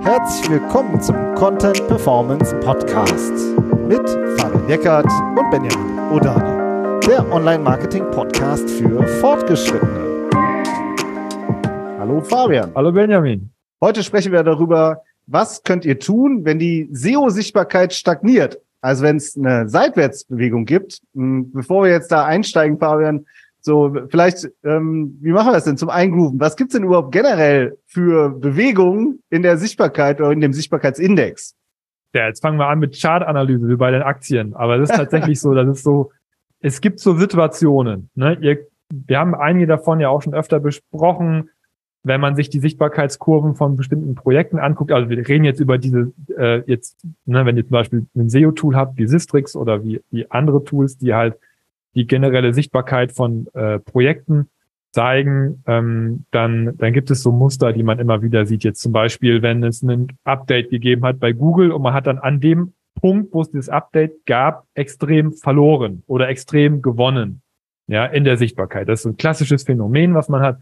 Herzlich willkommen zum Content Performance Podcast mit Fabian Eckert und Benjamin Odani, der Online-Marketing-Podcast für Fortgeschrittene. Hallo Fabian. Hallo Benjamin. Heute sprechen wir darüber, was könnt ihr tun, wenn die SEO-Sichtbarkeit stagniert? Also wenn es eine Seitwärtsbewegung gibt. Hm, bevor wir jetzt da einsteigen, Fabian, so, vielleicht, ähm, wie machen wir das denn zum Eingrooven? Was gibt's denn überhaupt generell für Bewegungen in der Sichtbarkeit oder in dem Sichtbarkeitsindex? Ja, jetzt fangen wir an mit Chartanalyse wie bei den Aktien. Aber das ist tatsächlich so, das ist so, es gibt so Situationen. Ne? Ihr, wir haben einige davon ja auch schon öfter besprochen, wenn man sich die Sichtbarkeitskurven von bestimmten Projekten anguckt. Also wir reden jetzt über diese, äh, jetzt, ne, wenn ihr zum Beispiel ein SEO-Tool habt, wie Sistrix oder wie, wie andere Tools, die halt die generelle Sichtbarkeit von äh, Projekten zeigen, ähm, dann, dann gibt es so Muster, die man immer wieder sieht. Jetzt zum Beispiel, wenn es ein Update gegeben hat bei Google und man hat dann an dem Punkt, wo es dieses Update gab, extrem verloren oder extrem gewonnen. Ja, in der Sichtbarkeit. Das ist ein klassisches Phänomen, was man hat.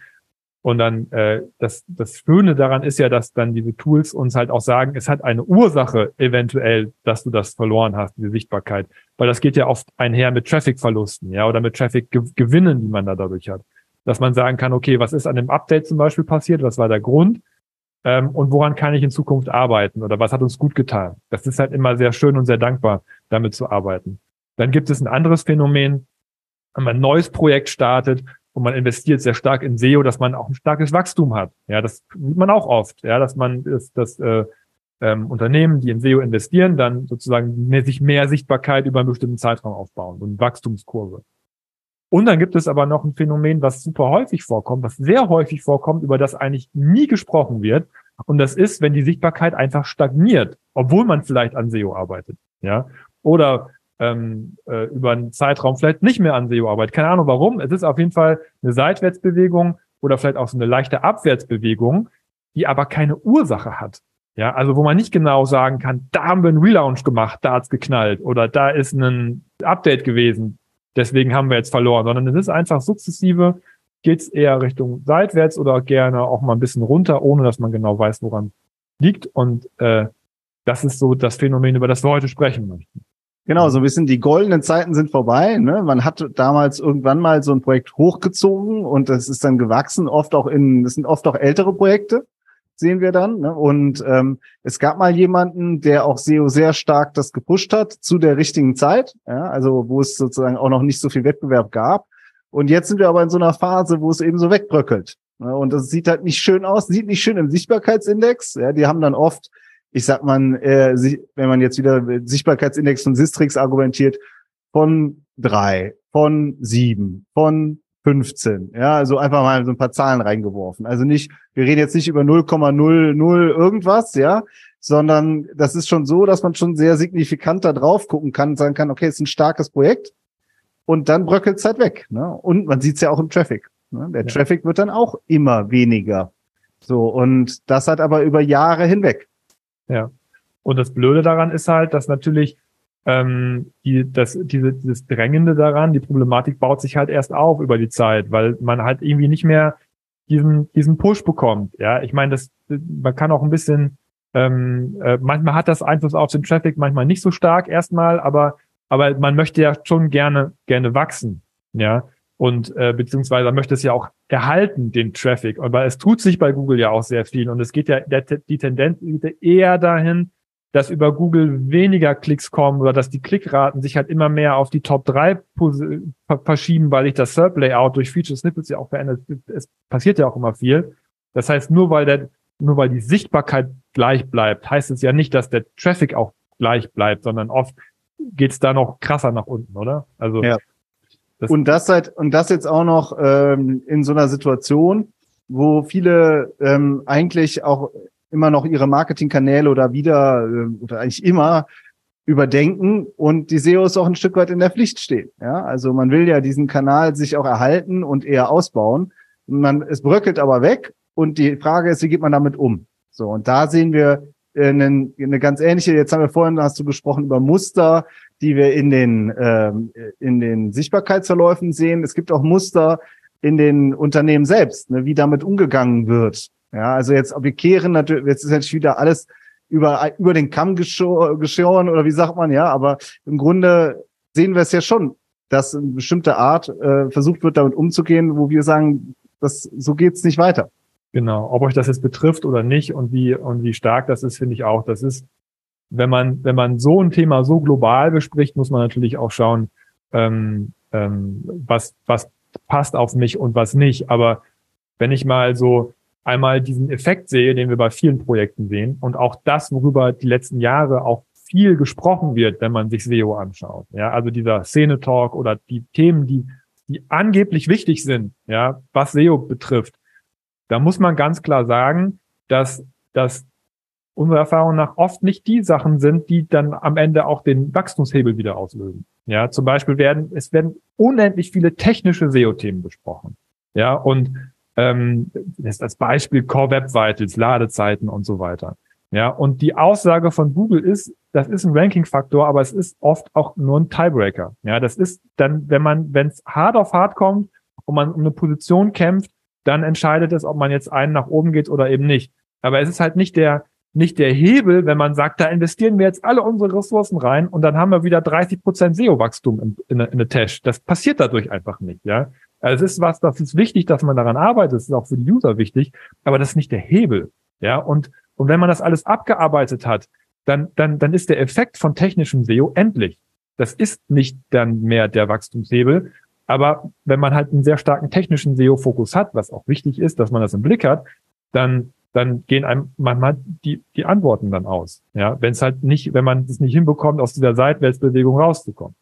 Und dann äh, das, das Schöne daran ist ja, dass dann diese Tools uns halt auch sagen, es hat eine Ursache eventuell, dass du das verloren hast, diese Sichtbarkeit. Weil das geht ja oft einher mit Traffic-Verlusten, ja, oder mit Traffic-Gewinnen, die man da dadurch hat. Dass man sagen kann, okay, was ist an dem Update zum Beispiel passiert, was war der Grund ähm, und woran kann ich in Zukunft arbeiten oder was hat uns gut getan. Das ist halt immer sehr schön und sehr dankbar, damit zu arbeiten. Dann gibt es ein anderes Phänomen, wenn man ein neues Projekt startet und man investiert sehr stark in SEO, dass man auch ein starkes Wachstum hat. Ja, das sieht man auch oft, ja, dass man das, das äh, ähm, Unternehmen, die in SEO investieren, dann sozusagen mehr, sich mehr Sichtbarkeit über einen bestimmten Zeitraum aufbauen und Wachstumskurve. Und dann gibt es aber noch ein Phänomen, was super häufig vorkommt, was sehr häufig vorkommt, über das eigentlich nie gesprochen wird. Und das ist, wenn die Sichtbarkeit einfach stagniert, obwohl man vielleicht an SEO arbeitet. Ja, oder ähm, äh, über einen Zeitraum vielleicht nicht mehr an SEO arbeitet. Keine Ahnung warum. Es ist auf jeden Fall eine Seitwärtsbewegung oder vielleicht auch so eine leichte Abwärtsbewegung, die aber keine Ursache hat. Ja, also wo man nicht genau sagen kann, da haben wir einen Relaunch gemacht, da hat's geknallt oder da ist ein Update gewesen, deswegen haben wir jetzt verloren, sondern es ist einfach sukzessive, geht's eher Richtung seitwärts oder gerne auch mal ein bisschen runter, ohne dass man genau weiß, woran liegt. Und äh, das ist so das Phänomen, über das wir heute sprechen möchten. Genau, so ein bisschen die goldenen Zeiten sind vorbei. Ne? Man hat damals irgendwann mal so ein Projekt hochgezogen und das ist dann gewachsen, oft auch in, das sind oft auch ältere Projekte, sehen wir dann. Ne? Und ähm, es gab mal jemanden, der auch SEO sehr stark das gepusht hat zu der richtigen Zeit, ja? also wo es sozusagen auch noch nicht so viel Wettbewerb gab. Und jetzt sind wir aber in so einer Phase, wo es eben so wegbröckelt. Ne? Und das sieht halt nicht schön aus, sieht nicht schön im Sichtbarkeitsindex. Ja? Die haben dann oft ich sag mal, äh, wenn man jetzt wieder Sichtbarkeitsindex von Sistrix argumentiert, von drei, von sieben, von 15. Ja, also einfach mal so ein paar Zahlen reingeworfen. Also nicht, wir reden jetzt nicht über 0,00 irgendwas, ja, sondern das ist schon so, dass man schon sehr signifikant da drauf gucken kann und sagen kann, okay, es ist ein starkes Projekt und dann bröckelt es halt weg. Ne? Und man sieht es ja auch im Traffic. Ne? Der ja. Traffic wird dann auch immer weniger. So, und das hat aber über Jahre hinweg. Ja. Und das Blöde daran ist halt, dass natürlich ähm, die, das, diese, dieses Drängende daran, die Problematik baut sich halt erst auf über die Zeit, weil man halt irgendwie nicht mehr diesen, diesen Push bekommt. Ja, ich meine, das, man kann auch ein bisschen, ähm, äh, manchmal hat das Einfluss auf den Traffic, manchmal nicht so stark erstmal, aber, aber man möchte ja schon gerne, gerne wachsen. Ja, und äh, beziehungsweise möchte es ja auch erhalten, den Traffic. Aber es tut sich bei Google ja auch sehr viel und es geht ja der, die Tendenz eher dahin, dass über Google weniger Klicks kommen oder dass die Klickraten sich halt immer mehr auf die Top 3 verschieben, weil sich das SERP-Layout durch Feature Snippets ja auch verändert. Es passiert ja auch immer viel. Das heißt, nur weil der, nur weil die Sichtbarkeit gleich bleibt, heißt es ja nicht, dass der Traffic auch gleich bleibt, sondern oft geht's da noch krasser nach unten, oder? Also ja. Das und das seit und das jetzt auch noch ähm, in so einer Situation, wo viele ähm, eigentlich auch immer noch ihre Marketingkanäle oder wieder äh, oder eigentlich immer überdenken und die SEOs auch ein Stück weit in der Pflicht stehen. Ja, also man will ja diesen Kanal sich auch erhalten und eher ausbauen. Man, es bröckelt aber weg und die Frage ist, wie geht man damit um? So und da sehen wir äh, eine, eine ganz ähnliche. Jetzt haben wir vorhin hast du gesprochen über Muster, die wir in den, ähm, in den Sichtbarkeitsverläufen sehen. Es gibt auch Muster in den Unternehmen selbst, ne, wie damit umgegangen wird. Ja, also jetzt, wir kehren natürlich, jetzt ist natürlich wieder alles über, über den Kamm geschoren oder wie sagt man, ja, aber im Grunde sehen wir es ja schon, dass eine bestimmte Art äh, versucht wird, damit umzugehen, wo wir sagen, das, so geht's nicht weiter. Genau. Ob euch das jetzt betrifft oder nicht und wie, und wie stark das ist, finde ich auch. Das ist, wenn man, wenn man so ein Thema so global bespricht, muss man natürlich auch schauen, ähm, ähm, was, was passt auf mich und was nicht. Aber wenn ich mal so einmal diesen Effekt sehe, den wir bei vielen Projekten sehen und auch das, worüber die letzten Jahre auch viel gesprochen wird, wenn man sich SEO anschaut. Ja, also dieser Szene-Talk oder die Themen, die, die angeblich wichtig sind, ja, was SEO betrifft. Da muss man ganz klar sagen, dass, dass unserer Erfahrung nach oft nicht die Sachen sind, die dann am Ende auch den Wachstumshebel wieder auslösen. Ja, zum Beispiel werden, es werden unendlich viele technische SEO-Themen besprochen. Ja, und ähm, ist als Beispiel Core Web Vitals, Ladezeiten und so weiter. Ja, und die Aussage von Google ist, das ist ein Ranking-Faktor, aber es ist oft auch nur ein Tiebreaker. Ja, das ist dann, wenn man, wenn es hart auf hart kommt und man um eine Position kämpft, dann entscheidet es, ob man jetzt einen nach oben geht oder eben nicht. Aber es ist halt nicht der, nicht der Hebel, wenn man sagt, da investieren wir jetzt alle unsere Ressourcen rein und dann haben wir wieder 30 Prozent SEO-Wachstum in, in, in der Tash. Das passiert dadurch einfach nicht, ja. Also es ist was, das ist wichtig, dass man daran arbeitet. Das ist auch für die User wichtig, aber das ist nicht der Hebel, ja. Und, und wenn man das alles abgearbeitet hat, dann, dann, dann ist der Effekt von technischem SEO endlich. Das ist nicht dann mehr der Wachstumshebel. Aber wenn man halt einen sehr starken technischen SEO-Fokus hat, was auch wichtig ist, dass man das im Blick hat, dann dann gehen einem manchmal die, die Antworten dann aus. Ja, wenn es halt nicht, wenn man es nicht hinbekommt, aus dieser Seitwärtsbewegung rauszukommen.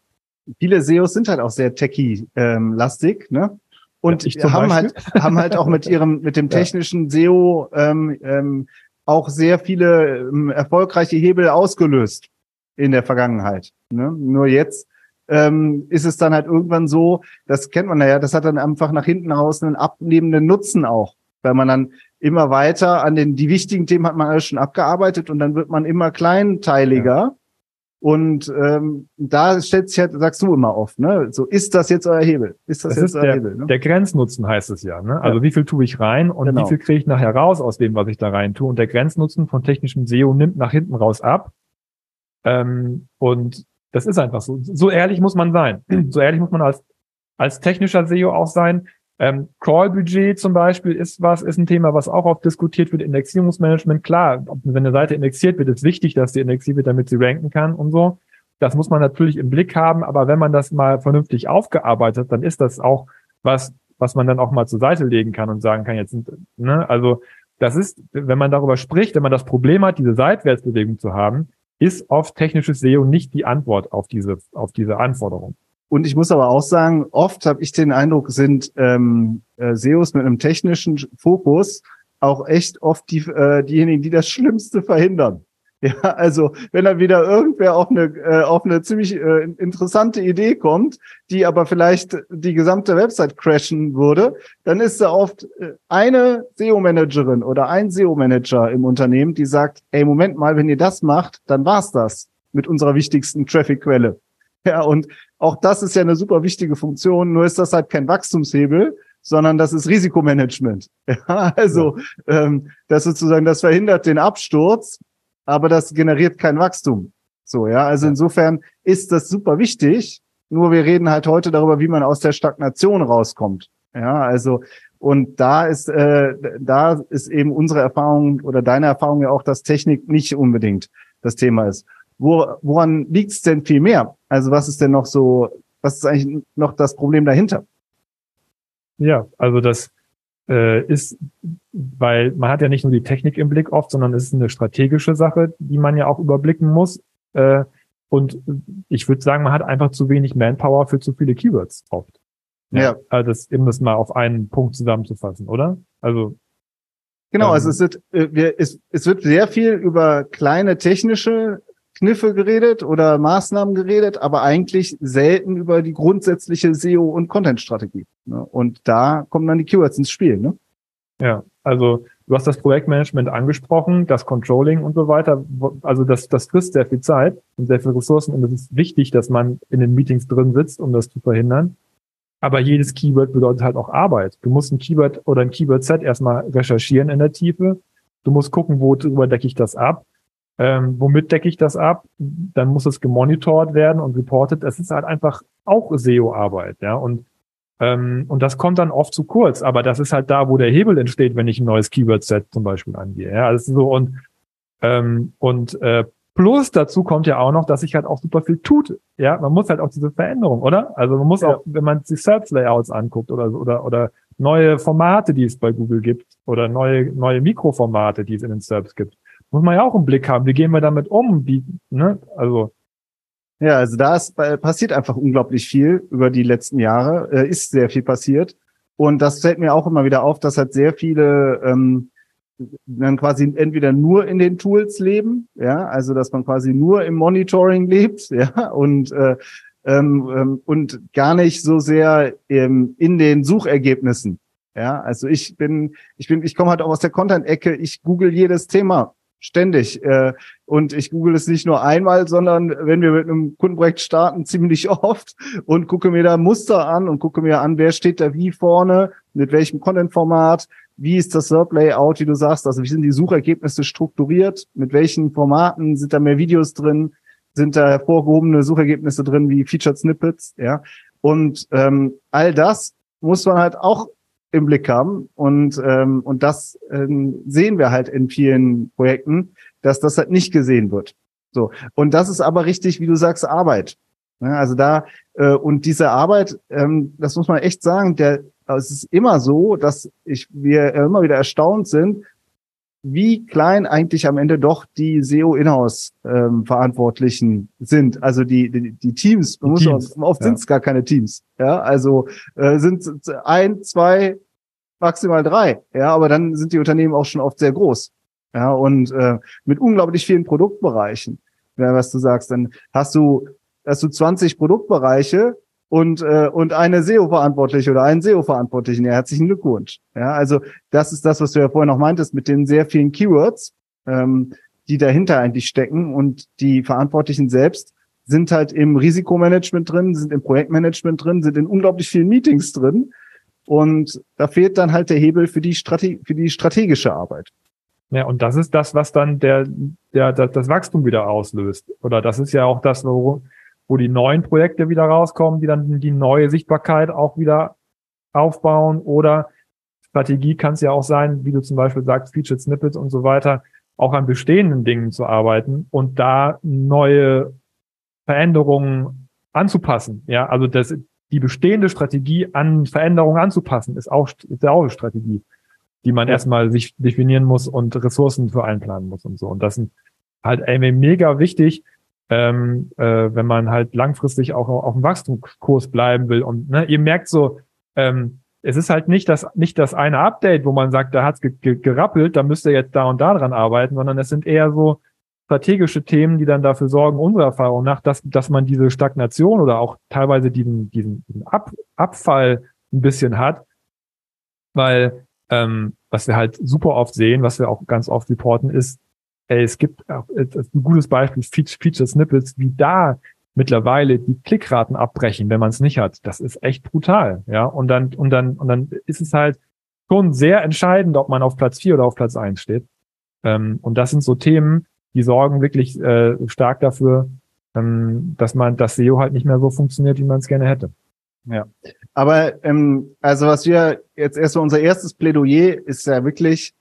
Viele SEOs sind halt auch sehr techie-lastig, ähm, ne? Und ja, haben halt, haben halt auch mit ihrem, mit dem technischen. SEO ähm, ähm, auch sehr viele ähm, erfolgreiche Hebel ausgelöst in der Vergangenheit. Ne? Nur jetzt ähm, ist es dann halt irgendwann so, das kennt man ja, das hat dann einfach nach hinten raus einen abnehmenden Nutzen auch, weil man dann immer weiter an den, die wichtigen Themen hat man alles schon abgearbeitet und dann wird man immer kleinteiliger. Ja. Und ähm, da stellt sich halt, sagst du immer oft, ne? So, ist das jetzt euer Hebel? Ist das, das jetzt euer der, Hebel? Ne? Der Grenznutzen heißt es ja, ne? Also ja. wie viel tue ich rein und genau. wie viel kriege ich nachher raus aus dem, was ich da rein tue? Und der Grenznutzen von technischem SEO nimmt nach hinten raus ab. Ähm, und das ist einfach so. So ehrlich muss man sein. So ehrlich muss man als, als technischer SEO auch sein. Ähm, Crawl-Budget zum Beispiel ist was, ist ein Thema, was auch oft diskutiert wird. Indexierungsmanagement, klar, wenn eine Seite indexiert wird, ist wichtig, dass sie indexiert wird, damit sie ranken kann und so. Das muss man natürlich im Blick haben, aber wenn man das mal vernünftig aufgearbeitet, dann ist das auch was, was man dann auch mal zur Seite legen kann und sagen kann, jetzt, ne, also das ist, wenn man darüber spricht, wenn man das Problem hat, diese Seitwärtsbewegung zu haben, ist oft technisches SEO nicht die Antwort auf diese, auf diese Anforderung. Und ich muss aber auch sagen, oft habe ich den Eindruck, sind ähm, äh, SEOs mit einem technischen Fokus auch echt oft die, äh, diejenigen, die das Schlimmste verhindern. Ja, also wenn dann wieder irgendwer auf eine, äh, auf eine ziemlich äh, interessante Idee kommt, die aber vielleicht die gesamte Website crashen würde, dann ist da oft äh, eine SEO-Managerin oder ein SEO-Manager im Unternehmen, die sagt, ey, Moment mal, wenn ihr das macht, dann war's das mit unserer wichtigsten Traffic-Quelle. Ja, und auch das ist ja eine super wichtige Funktion, nur ist das halt kein Wachstumshebel, sondern das ist Risikomanagement. Ja, also ja. Ähm, das sozusagen, das verhindert den Absturz, aber das generiert kein Wachstum. So, ja, also ja. insofern ist das super wichtig. Nur wir reden halt heute darüber, wie man aus der Stagnation rauskommt. Ja, also und da ist äh, da ist eben unsere Erfahrung oder deine Erfahrung ja auch, dass Technik nicht unbedingt das Thema ist. Wo, woran liegt es denn viel mehr? Also was ist denn noch so, was ist eigentlich noch das Problem dahinter? Ja, also das äh, ist, weil man hat ja nicht nur die Technik im Blick oft, sondern es ist eine strategische Sache, die man ja auch überblicken muss. Äh, und ich würde sagen, man hat einfach zu wenig Manpower für zu viele Keywords oft. Ja. ja. Also das, eben das mal auf einen Punkt zusammenzufassen, oder? Also Genau, ähm, also es wird, äh, wir, es, es wird sehr viel über kleine technische Kniffe geredet oder Maßnahmen geredet, aber eigentlich selten über die grundsätzliche SEO- und Content-Strategie. Ne? Und da kommen dann die Keywords ins Spiel. Ne? Ja, also du hast das Projektmanagement angesprochen, das Controlling und so weiter. Also das, das frisst sehr viel Zeit und sehr viel Ressourcen und es ist wichtig, dass man in den Meetings drin sitzt, um das zu verhindern. Aber jedes Keyword bedeutet halt auch Arbeit. Du musst ein Keyword oder ein Keyword-Set erstmal recherchieren in der Tiefe. Du musst gucken, worüber decke ich das ab. Ähm, womit decke ich das ab? Dann muss es gemonitort werden und reported. Es ist halt einfach auch SEO-Arbeit, ja. Und ähm, und das kommt dann oft zu kurz, aber das ist halt da, wo der Hebel entsteht, wenn ich ein neues Keyword-Set zum Beispiel angehe. Ja, also so und ähm, und äh, plus dazu kommt ja auch noch, dass sich halt auch super viel tut. Ja, man muss halt auch diese Veränderung, oder? Also man muss ja. auch, wenn man sich Search-Layouts anguckt oder oder oder neue Formate, die es bei Google gibt oder neue neue Mikroformate, die es in den SERPs gibt, muss man ja auch im Blick haben. Wie gehen wir damit um? Wie, ne? Also ja, also da ist, äh, passiert einfach unglaublich viel über die letzten Jahre, äh, ist sehr viel passiert. Und das fällt mir auch immer wieder auf, dass halt sehr viele ähm, dann quasi entweder nur in den Tools leben, ja, also dass man quasi nur im Monitoring lebt, ja, und äh, ähm, ähm, und gar nicht so sehr ähm, in den Suchergebnissen. Ja, also ich bin, ich bin, ich komme halt auch aus der Content-Ecke. Ich google jedes Thema ständig. Äh, und ich google es nicht nur einmal, sondern wenn wir mit einem Kundenprojekt starten, ziemlich oft und gucke mir da Muster an und gucke mir an, wer steht da wie vorne, mit welchem Content-Format, wie ist das SERP-Layout, wie du sagst, also wie sind die Suchergebnisse strukturiert, mit welchen Formaten sind da mehr Videos drin, sind da hervorgehobene Suchergebnisse drin wie Featured Snippets, ja. Und ähm, all das muss man halt auch im Blick haben. Und, ähm, und das ähm, sehen wir halt in vielen Projekten, dass das halt nicht gesehen wird. So. Und das ist aber richtig, wie du sagst, Arbeit. Ja, also da, äh, und diese Arbeit, ähm, das muss man echt sagen, der, es ist immer so, dass ich, wir immer wieder erstaunt sind, wie klein eigentlich am Ende doch die SEO-Inhouse-Verantwortlichen ähm, sind. Also die, die, die Teams, man muss Teams. Auch, oft ja. sind es gar keine Teams. Ja, also äh, sind ein, zwei, maximal drei. Ja, aber dann sind die Unternehmen auch schon oft sehr groß. Ja, und äh, mit unglaublich vielen Produktbereichen. Ja, was du sagst, dann hast du, hast du 20 Produktbereiche und, äh, und eine SEO-Verantwortliche oder einen SEO-Verantwortlichen. Ja, herzlichen Glückwunsch. Ja, also das ist das, was du ja vorher noch meintest, mit den sehr vielen Keywords, ähm, die dahinter eigentlich stecken und die Verantwortlichen selbst sind halt im Risikomanagement drin, sind im Projektmanagement drin, sind in unglaublich vielen Meetings drin. Und da fehlt dann halt der Hebel für die, Strate für die strategische Arbeit. Ja, und das ist das, was dann der, der, der, das Wachstum wieder auslöst. Oder das ist ja auch das, wo, wo die neuen Projekte wieder rauskommen, die dann die neue Sichtbarkeit auch wieder aufbauen oder Strategie kann es ja auch sein, wie du zum Beispiel sagst, Featured Snippets und so weiter, auch an bestehenden Dingen zu arbeiten und da neue Veränderungen anzupassen. Ja, also das, die bestehende Strategie an Veränderungen anzupassen, ist auch, ist auch eine Strategie, die man ja. erstmal sich definieren muss und Ressourcen für einplanen muss und so. Und das sind halt ey, mega wichtig, ähm, äh, wenn man halt langfristig auch auf dem Wachstumskurs bleiben will. Und ne, ihr merkt so, ähm, es ist halt nicht das, nicht das eine Update, wo man sagt, da hat's ge ge gerappelt, da müsst ihr jetzt da und da dran arbeiten, sondern es sind eher so strategische Themen, die dann dafür sorgen, unserer Erfahrung nach, dass, dass man diese Stagnation oder auch teilweise diesen, diesen, Ab Abfall ein bisschen hat, weil ähm, was wir halt super oft sehen, was wir auch ganz oft reporten, ist, ey, es gibt auch, ein gutes Beispiel, Feature Snippets, wie da mittlerweile die Klickraten abbrechen, wenn man es nicht hat. Das ist echt brutal, ja. Und dann, und dann, und dann ist es halt schon sehr entscheidend, ob man auf Platz vier oder auf Platz eins steht. Ähm, und das sind so Themen, die sorgen wirklich äh, stark dafür, ähm, dass man das SEO halt nicht mehr so funktioniert, wie man es gerne hätte. Ja, aber ähm, also was wir jetzt erst so unser erstes Plädoyer ist ja wirklich,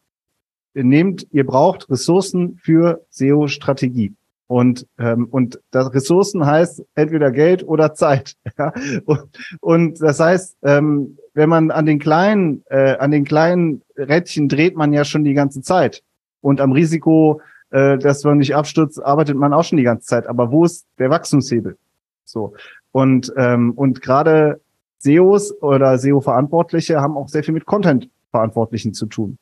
nehmt, ihr braucht Ressourcen für SEO-Strategie. Und, ähm, und das Ressourcen heißt entweder Geld oder Zeit. Und, und das heißt, ähm, wenn man an den kleinen, äh, an den kleinen Rädchen dreht man ja schon die ganze Zeit. Und am Risiko, äh, dass man nicht abstürzt, arbeitet man auch schon die ganze Zeit. Aber wo ist der Wachstumshebel? So. Und, ähm, und gerade SEOs oder SEO-Verantwortliche haben auch sehr viel mit Content-Verantwortlichen zu tun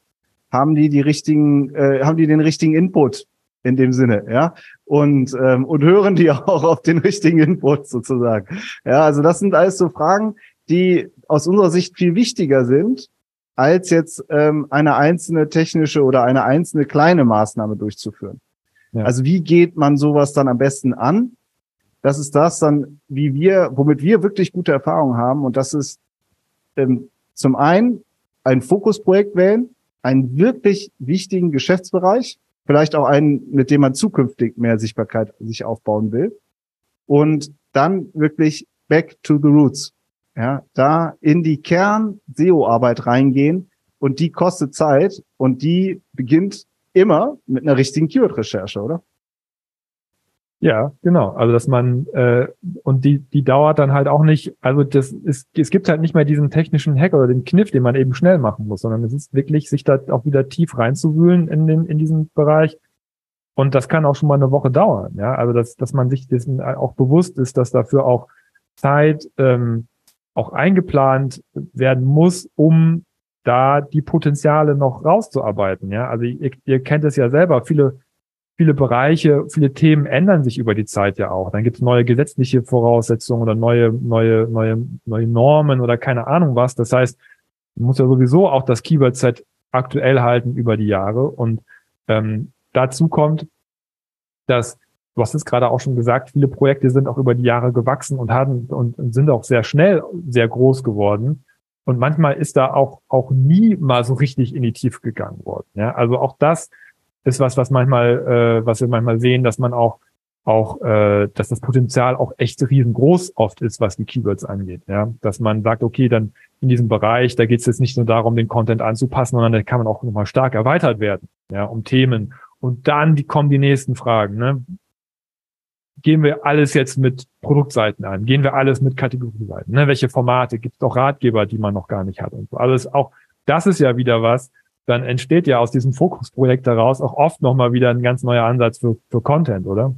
haben die die richtigen, äh, haben die den richtigen Input in dem Sinne, ja, und ähm, und hören die auch auf den richtigen Input sozusagen. Ja, also das sind alles so Fragen, die aus unserer Sicht viel wichtiger sind, als jetzt ähm, eine einzelne technische oder eine einzelne kleine Maßnahme durchzuführen. Ja. Also wie geht man sowas dann am besten an? Das ist das dann, wie wir, womit wir wirklich gute Erfahrungen haben, und das ist ähm, zum einen ein Fokusprojekt wählen, einen wirklich wichtigen Geschäftsbereich, vielleicht auch einen, mit dem man zukünftig mehr Sichtbarkeit sich aufbauen will. Und dann wirklich back to the roots. Ja, da in die Kern-SEO-Arbeit reingehen und die kostet Zeit und die beginnt immer mit einer richtigen Keyword-Recherche, oder? Ja, genau. Also dass man äh, und die die dauert dann halt auch nicht. Also das ist es gibt halt nicht mehr diesen technischen Hack oder den Kniff, den man eben schnell machen muss, sondern es ist wirklich sich da auch wieder tief reinzuwühlen in den in diesen Bereich. Und das kann auch schon mal eine Woche dauern. Ja, also dass dass man sich dessen auch bewusst ist, dass dafür auch Zeit ähm, auch eingeplant werden muss, um da die Potenziale noch rauszuarbeiten. Ja, also ihr, ihr kennt es ja selber. Viele viele Bereiche, viele Themen ändern sich über die Zeit ja auch. Dann gibt es neue gesetzliche Voraussetzungen oder neue, neue, neue, neue Normen oder keine Ahnung was. Das heißt, man muss ja sowieso auch das Keyword-Set aktuell halten über die Jahre. Und ähm, dazu kommt, dass, du hast es gerade auch schon gesagt, viele Projekte sind auch über die Jahre gewachsen und haben und, und sind auch sehr schnell sehr groß geworden. Und manchmal ist da auch, auch nie mal so richtig in die Tiefe gegangen worden. Ja, also auch das ist was, was manchmal, äh, was wir manchmal sehen, dass man auch auch, äh, dass das Potenzial auch echt riesengroß oft ist, was die Keywords angeht. Ja, dass man sagt, okay, dann in diesem Bereich, da geht es jetzt nicht nur darum, den Content anzupassen, sondern da kann man auch nochmal stark erweitert werden, ja, um Themen. Und dann die, kommen die nächsten Fragen. Ne? Gehen wir alles jetzt mit Produktseiten an? Gehen wir alles mit Kategorieseiten? Ne? Welche Formate? Gibt es auch Ratgeber, die man noch gar nicht hat und so. Also auch das ist ja wieder was, dann entsteht ja aus diesem Fokusprojekt daraus auch oft nochmal wieder ein ganz neuer Ansatz für, für Content, oder?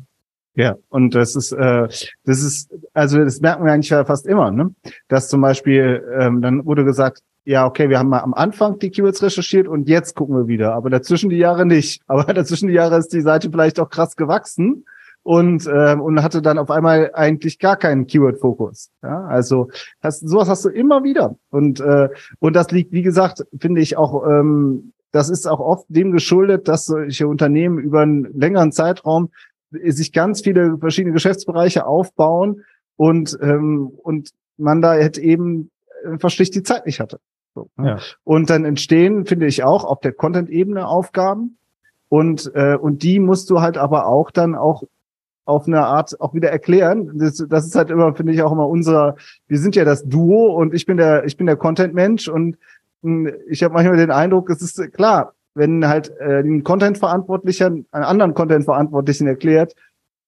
Ja, und das ist, äh, das ist, also das merken wir eigentlich ja fast immer, ne? Dass zum Beispiel, ähm, dann wurde gesagt, ja, okay, wir haben mal am Anfang die Keywords recherchiert und jetzt gucken wir wieder, aber dazwischen die Jahre nicht. Aber dazwischen die Jahre ist die Seite vielleicht auch krass gewachsen und ähm, und hatte dann auf einmal eigentlich gar keinen Keyword-Fokus. Ja, also hast, sowas hast du immer wieder und äh, und das liegt, wie gesagt, finde ich auch. Ähm, das ist auch oft dem geschuldet, dass solche Unternehmen über einen längeren Zeitraum sich ganz viele verschiedene Geschäftsbereiche aufbauen und ähm, und man da jetzt eben einfach schlicht die Zeit nicht hatte. So, ne? ja. Und dann entstehen, finde ich auch, auf der Content-Ebene Aufgaben. Und, äh, und die musst du halt aber auch dann auch auf eine Art auch wieder erklären. Das, das ist halt immer, finde ich, auch immer unser, wir sind ja das Duo und ich bin der, ich bin der Content-Mensch und hm, ich habe manchmal den Eindruck, es ist klar, wenn halt äh, ein Content-Verantwortlicher einen anderen Content-Verantwortlichen erklärt,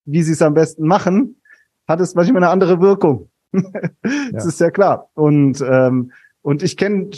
wie sie es am besten machen, hat es manchmal eine andere Wirkung. das ja. ist ja klar. Und ähm, und ich kenne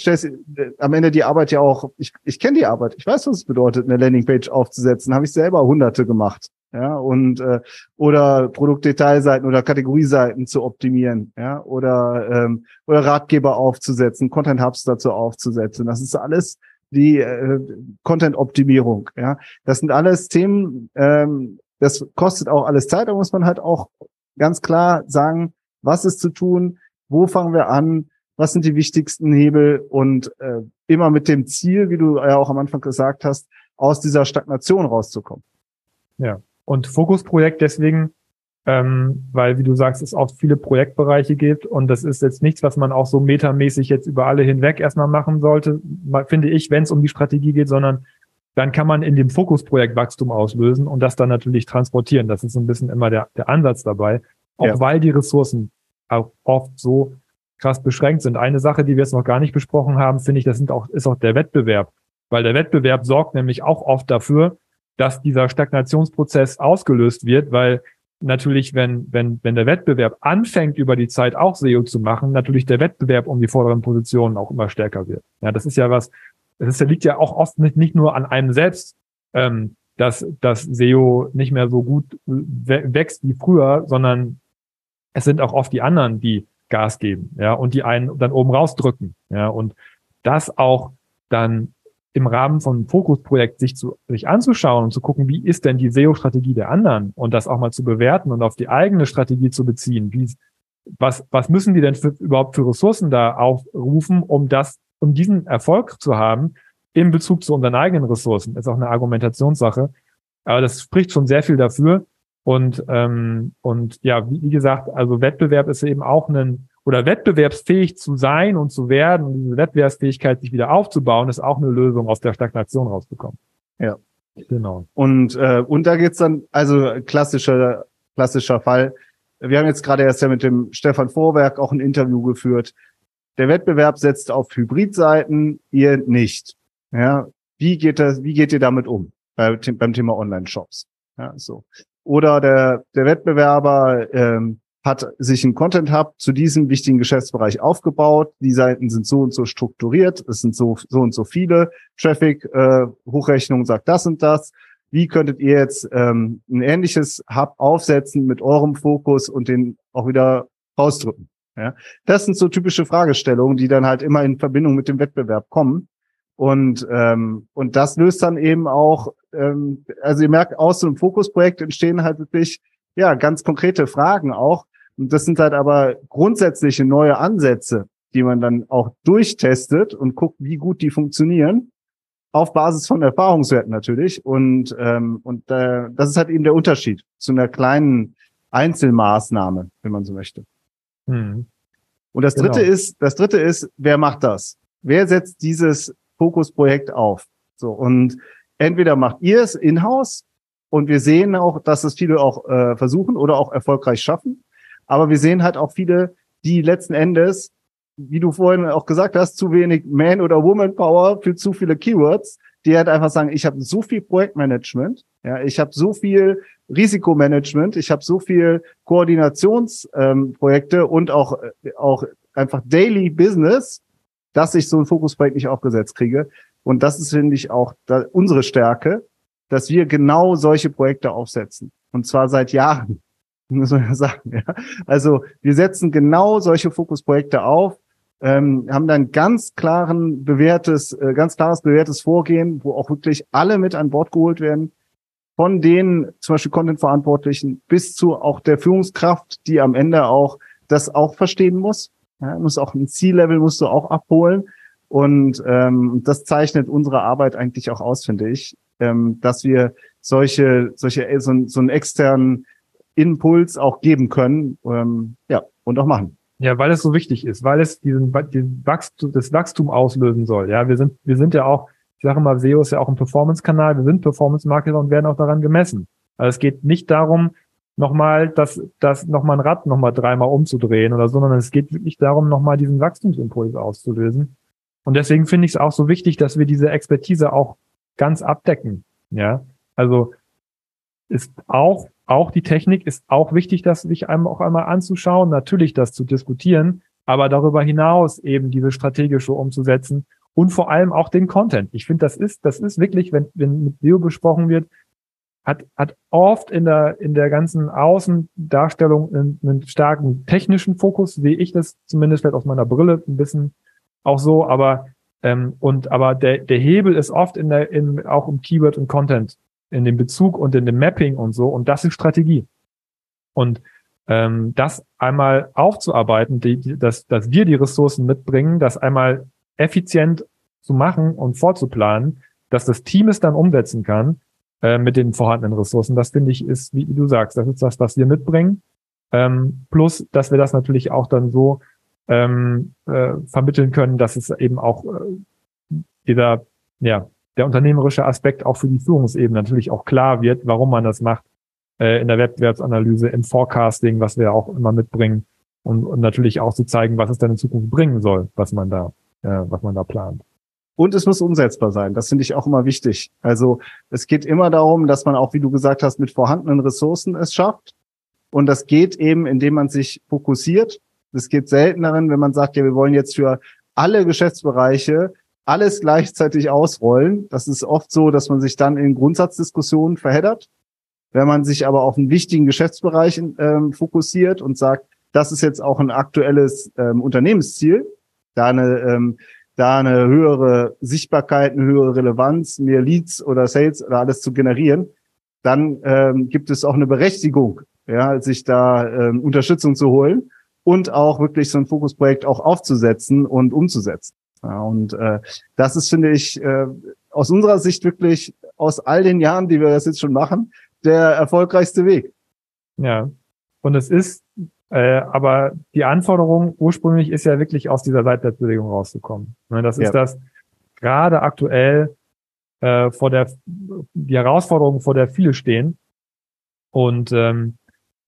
am Ende die Arbeit ja auch, ich, ich kenne die Arbeit, ich weiß, was es bedeutet, eine Landingpage aufzusetzen, habe ich selber hunderte gemacht ja, und äh, oder Produktdetailseiten oder Kategorieseiten zu optimieren, ja, oder ähm, oder Ratgeber aufzusetzen, Content Hubs dazu aufzusetzen. Das ist alles die äh, Content-Optimierung, ja. Das sind alles Themen, ähm, das kostet auch alles Zeit, da muss man halt auch ganz klar sagen, was ist zu tun, wo fangen wir an, was sind die wichtigsten Hebel und äh, immer mit dem Ziel, wie du ja auch am Anfang gesagt hast, aus dieser Stagnation rauszukommen. Ja, und Fokusprojekt deswegen, ähm, weil, wie du sagst, es auch viele Projektbereiche gibt und das ist jetzt nichts, was man auch so metamäßig jetzt über alle hinweg erstmal machen sollte, finde ich, wenn es um die Strategie geht, sondern dann kann man in dem Fokusprojekt Wachstum auslösen und das dann natürlich transportieren. Das ist so ein bisschen immer der, der Ansatz dabei, auch ja. weil die Ressourcen auch oft so krass beschränkt sind. Eine Sache, die wir jetzt noch gar nicht besprochen haben, finde ich, das sind auch, ist auch der Wettbewerb. Weil der Wettbewerb sorgt nämlich auch oft dafür, dass dieser Stagnationsprozess ausgelöst wird, weil natürlich, wenn, wenn, wenn der Wettbewerb anfängt, über die Zeit auch SEO zu machen, natürlich der Wettbewerb um die vorderen Positionen auch immer stärker wird. Ja, das ist ja was, das ist, liegt ja auch oft nicht, nicht nur an einem selbst, ähm, dass dass SEO nicht mehr so gut wächst wie früher, sondern es sind auch oft die anderen, die Gas geben, ja, und die einen dann oben rausdrücken, ja, und das auch dann im Rahmen von einem Fokusprojekt sich zu, sich anzuschauen und zu gucken, wie ist denn die SEO-Strategie der anderen und das auch mal zu bewerten und auf die eigene Strategie zu beziehen. Wie, was, was müssen die denn für, überhaupt für Ressourcen da aufrufen, um das, um diesen Erfolg zu haben in Bezug zu unseren eigenen Ressourcen? Ist auch eine Argumentationssache. Aber das spricht schon sehr viel dafür. Und, ähm, und ja, wie, wie gesagt, also Wettbewerb ist eben auch ein, oder wettbewerbsfähig zu sein und zu werden und diese Wettbewerbsfähigkeit sich wieder aufzubauen, ist auch eine Lösung, aus der Stagnation rauszukommen. Ja. Genau. Und, äh, und da geht's dann, also klassischer, klassischer Fall. Wir haben jetzt gerade erst ja mit dem Stefan Vorwerk auch ein Interview geführt. Der Wettbewerb setzt auf Hybridseiten, ihr nicht. Ja, wie geht das, wie geht ihr damit um bei, beim Thema Online-Shops? Ja, so. Oder der, der Wettbewerber ähm, hat sich ein Content Hub zu diesem wichtigen Geschäftsbereich aufgebaut. Die Seiten sind so und so strukturiert. Es sind so, so und so viele. Traffic, äh, Hochrechnung sagt das und das. Wie könntet ihr jetzt ähm, ein ähnliches Hub aufsetzen mit eurem Fokus und den auch wieder rausdrücken? Ja, das sind so typische Fragestellungen, die dann halt immer in Verbindung mit dem Wettbewerb kommen. Und, ähm, und das löst dann eben auch, ähm, also ihr merkt, aus so einem Fokusprojekt entstehen halt wirklich, ja, ganz konkrete Fragen auch. Und das sind halt aber grundsätzliche neue Ansätze, die man dann auch durchtestet und guckt, wie gut die funktionieren. Auf Basis von Erfahrungswerten natürlich. Und, ähm, und äh, das ist halt eben der Unterschied zu einer kleinen Einzelmaßnahme, wenn man so möchte. Mhm. Und das dritte genau. ist, das dritte ist, wer macht das? Wer setzt dieses Fokusprojekt auf? So. Und entweder macht ihr es in-house und wir sehen auch, dass es viele auch äh, versuchen oder auch erfolgreich schaffen. Aber wir sehen halt auch viele, die letzten Endes, wie du vorhin auch gesagt hast, zu wenig Man- oder Woman-Power für zu viele Keywords, die halt einfach sagen, ich habe so viel Projektmanagement, ja, ich habe so viel Risikomanagement, ich habe so viel Koordinationsprojekte ähm, und auch, äh, auch einfach Daily Business, dass ich so ein Fokusprojekt nicht aufgesetzt kriege. Und das ist, finde ich, auch da, unsere Stärke, dass wir genau solche Projekte aufsetzen. Und zwar seit Jahren, muss man ja sagen. Ja. Also wir setzen genau solche Fokusprojekte auf, ähm, haben dann ganz klaren bewährtes, äh, ganz klares bewährtes Vorgehen, wo auch wirklich alle mit an Bord geholt werden von den zum Beispiel Content-Verantwortlichen bis zu auch der Führungskraft, die am Ende auch das auch verstehen muss. Ja, muss auch ein Ziellevel musst du auch abholen. Und ähm, das zeichnet unsere Arbeit eigentlich auch aus, finde ich, ähm, dass wir solche, solche so, so einen externen Impuls auch geben können, ähm, ja, und auch machen. Ja, weil es so wichtig ist, weil es diesen, diesen Wachstum, das Wachstum auslösen soll. Ja, wir sind, wir sind ja auch ich sage immer, SEO ist ja auch ein Performance-Kanal. Wir sind Performance-Marketer und werden auch daran gemessen. Also es geht nicht darum, nochmal das, das nochmal ein Rad nochmal dreimal umzudrehen oder so, sondern es geht wirklich darum, nochmal diesen Wachstumsimpuls auszulösen. Und deswegen finde ich es auch so wichtig, dass wir diese Expertise auch ganz abdecken. Ja, also ist auch, auch die Technik ist auch wichtig, das sich einem auch einmal anzuschauen, natürlich das zu diskutieren, aber darüber hinaus eben diese strategische umzusetzen und vor allem auch den Content. Ich finde, das ist, das ist wirklich, wenn, wenn mit SEO besprochen wird, hat, hat oft in der, in der ganzen Außendarstellung einen, einen starken technischen Fokus, sehe ich das zumindest vielleicht aus meiner Brille ein bisschen auch so, aber ähm, und aber der, der Hebel ist oft in der, in, auch im Keyword und Content, in dem Bezug und in dem Mapping und so, und das ist Strategie. Und ähm, das einmal aufzuarbeiten, die, die, dass, dass wir die Ressourcen mitbringen, das einmal effizient zu machen und vorzuplanen, dass das Team es dann umsetzen kann äh, mit den vorhandenen Ressourcen. Das finde ich ist, wie du sagst, das ist das, was wir mitbringen. Ähm, plus, dass wir das natürlich auch dann so ähm, äh, vermitteln können, dass es eben auch äh, dieser, ja, der unternehmerische Aspekt auch für die Führungsebene natürlich auch klar wird, warum man das macht äh, in der Wettbewerbsanalyse, im Forecasting, was wir auch immer mitbringen und, und natürlich auch zu zeigen, was es dann in Zukunft bringen soll, was man da äh, was man da plant. Und es muss umsetzbar sein. Das finde ich auch immer wichtig. Also es geht immer darum, dass man auch, wie du gesagt hast, mit vorhandenen Ressourcen es schafft. Und das geht eben, indem man sich fokussiert. Es geht selten darin, wenn man sagt, ja, wir wollen jetzt für alle Geschäftsbereiche alles gleichzeitig ausrollen. Das ist oft so, dass man sich dann in Grundsatzdiskussionen verheddert. Wenn man sich aber auf einen wichtigen Geschäftsbereich ähm, fokussiert und sagt, das ist jetzt auch ein aktuelles ähm, Unternehmensziel, da eine, ähm, da eine höhere Sichtbarkeit, eine höhere Relevanz, mehr Leads oder Sales oder alles zu generieren, dann ähm, gibt es auch eine Berechtigung, ja, sich da ähm, Unterstützung zu holen und auch wirklich so ein Fokusprojekt auch aufzusetzen und umzusetzen. Ja, und äh, das ist, finde ich, äh, aus unserer Sicht wirklich aus all den Jahren, die wir das jetzt schon machen, der erfolgreichste Weg. Ja, und es ist Äh, aber die Anforderung ursprünglich ist ja wirklich aus dieser Seitwärtsbewegung rauszukommen. Ne, das ist ja. das gerade aktuell äh, vor der die Herausforderung, vor der viele stehen. Und ähm,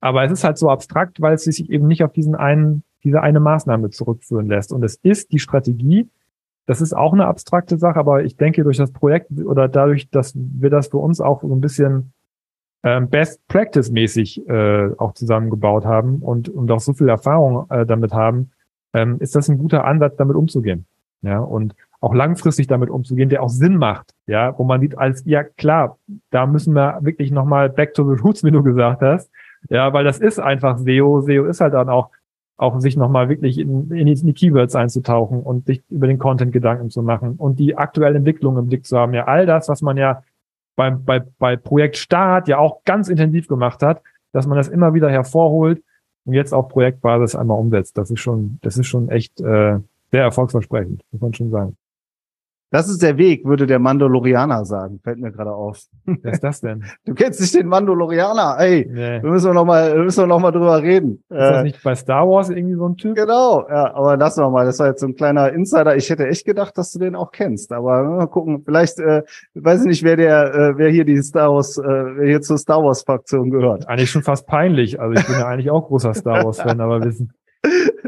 aber es ist halt so abstrakt, weil es sich eben nicht auf diesen einen, diese eine Maßnahme zurückführen lässt. Und es ist die Strategie, das ist auch eine abstrakte Sache, aber ich denke, durch das Projekt oder dadurch, dass wir das für uns auch so ein bisschen ähm, Best Practice mäßig äh, auch zusammengebaut haben und, und auch so viel Erfahrung äh, damit haben, ähm, ist das ein guter Ansatz, damit umzugehen. Ja, und auch langfristig damit umzugehen, der auch Sinn macht. Ja, wo man sieht als, ja klar, da müssen wir wirklich nochmal back to the roots, wie du gesagt hast. Ja, weil das ist einfach SEO. SEO ist halt dann auch auch sich nochmal wirklich in, in, die, Keywords einzutauchen und sich über den Content Gedanken zu machen und die aktuelle Entwicklung im Blick zu haben. Ja, all das, was man ja beim, bei, bei Projekt Start ja auch ganz intensiv gemacht hat, dass man das immer wieder hervorholt und jetzt auf Projektbasis einmal umsetzt. Das ist schon, das ist schon echt äh, sehr erfolgsversprechend, muss man schon sagen. Das ist der Weg, würde der Mandalorianer sagen. Fällt mir gerade auf. Wer ist das denn? Du kennst nicht den Mandalorianer. Ey, nee. wir müssen noch mal, wir müssen noch mal drüber reden. Ist das äh, nicht bei Star Wars irgendwie so ein Typ? Genau, ja, aber lass noch mal. Das war jetzt so ein kleiner Insider. Ich hätte echt gedacht, dass du den auch kennst. Aber mal gucken. Vielleicht, äh, weiß ich nicht, wer der, äh, wer hier die Star Wars, äh, wer hier zur Star Wars Fraktion gehört. Eigentlich schon fast peinlich. Also ich bin ja eigentlich auch großer Star Wars Fan, aber wissen.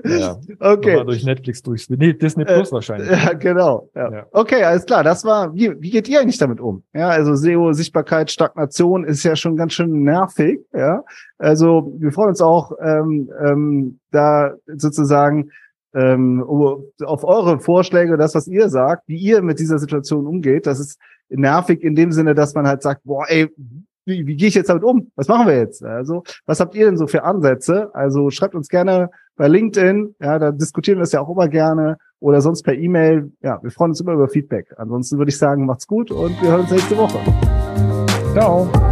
Ja. Okay. Nochmal durch Netflix durch. Nee, Disney Plus äh, wahrscheinlich. Ja, genau. Ja. ja. Okay, alles klar. Das war, wie, wie geht ihr eigentlich damit um? Ja, also SEO, Sichtbarkeit, Stagnation ist ja schon ganz schön nervig. Ja, also wir freuen uns auch, ähm, ähm, da sozusagen ähm, auf eure Vorschläge, das, was ihr sagt, wie ihr mit dieser Situation umgeht. Das ist nervig in dem Sinne, dass man halt sagt, boah, ey, wie, wie gehe ich jetzt damit um? Was machen wir jetzt? Also, was habt ihr denn so für Ansätze? Also schreibt uns gerne bei LinkedIn, ja, da diskutieren wir es ja auch immer gerne oder sonst per E-Mail. Ja, wir freuen uns immer über Feedback. Ansonsten würde ich sagen, macht's gut und wir hören uns nächste Woche. Ciao.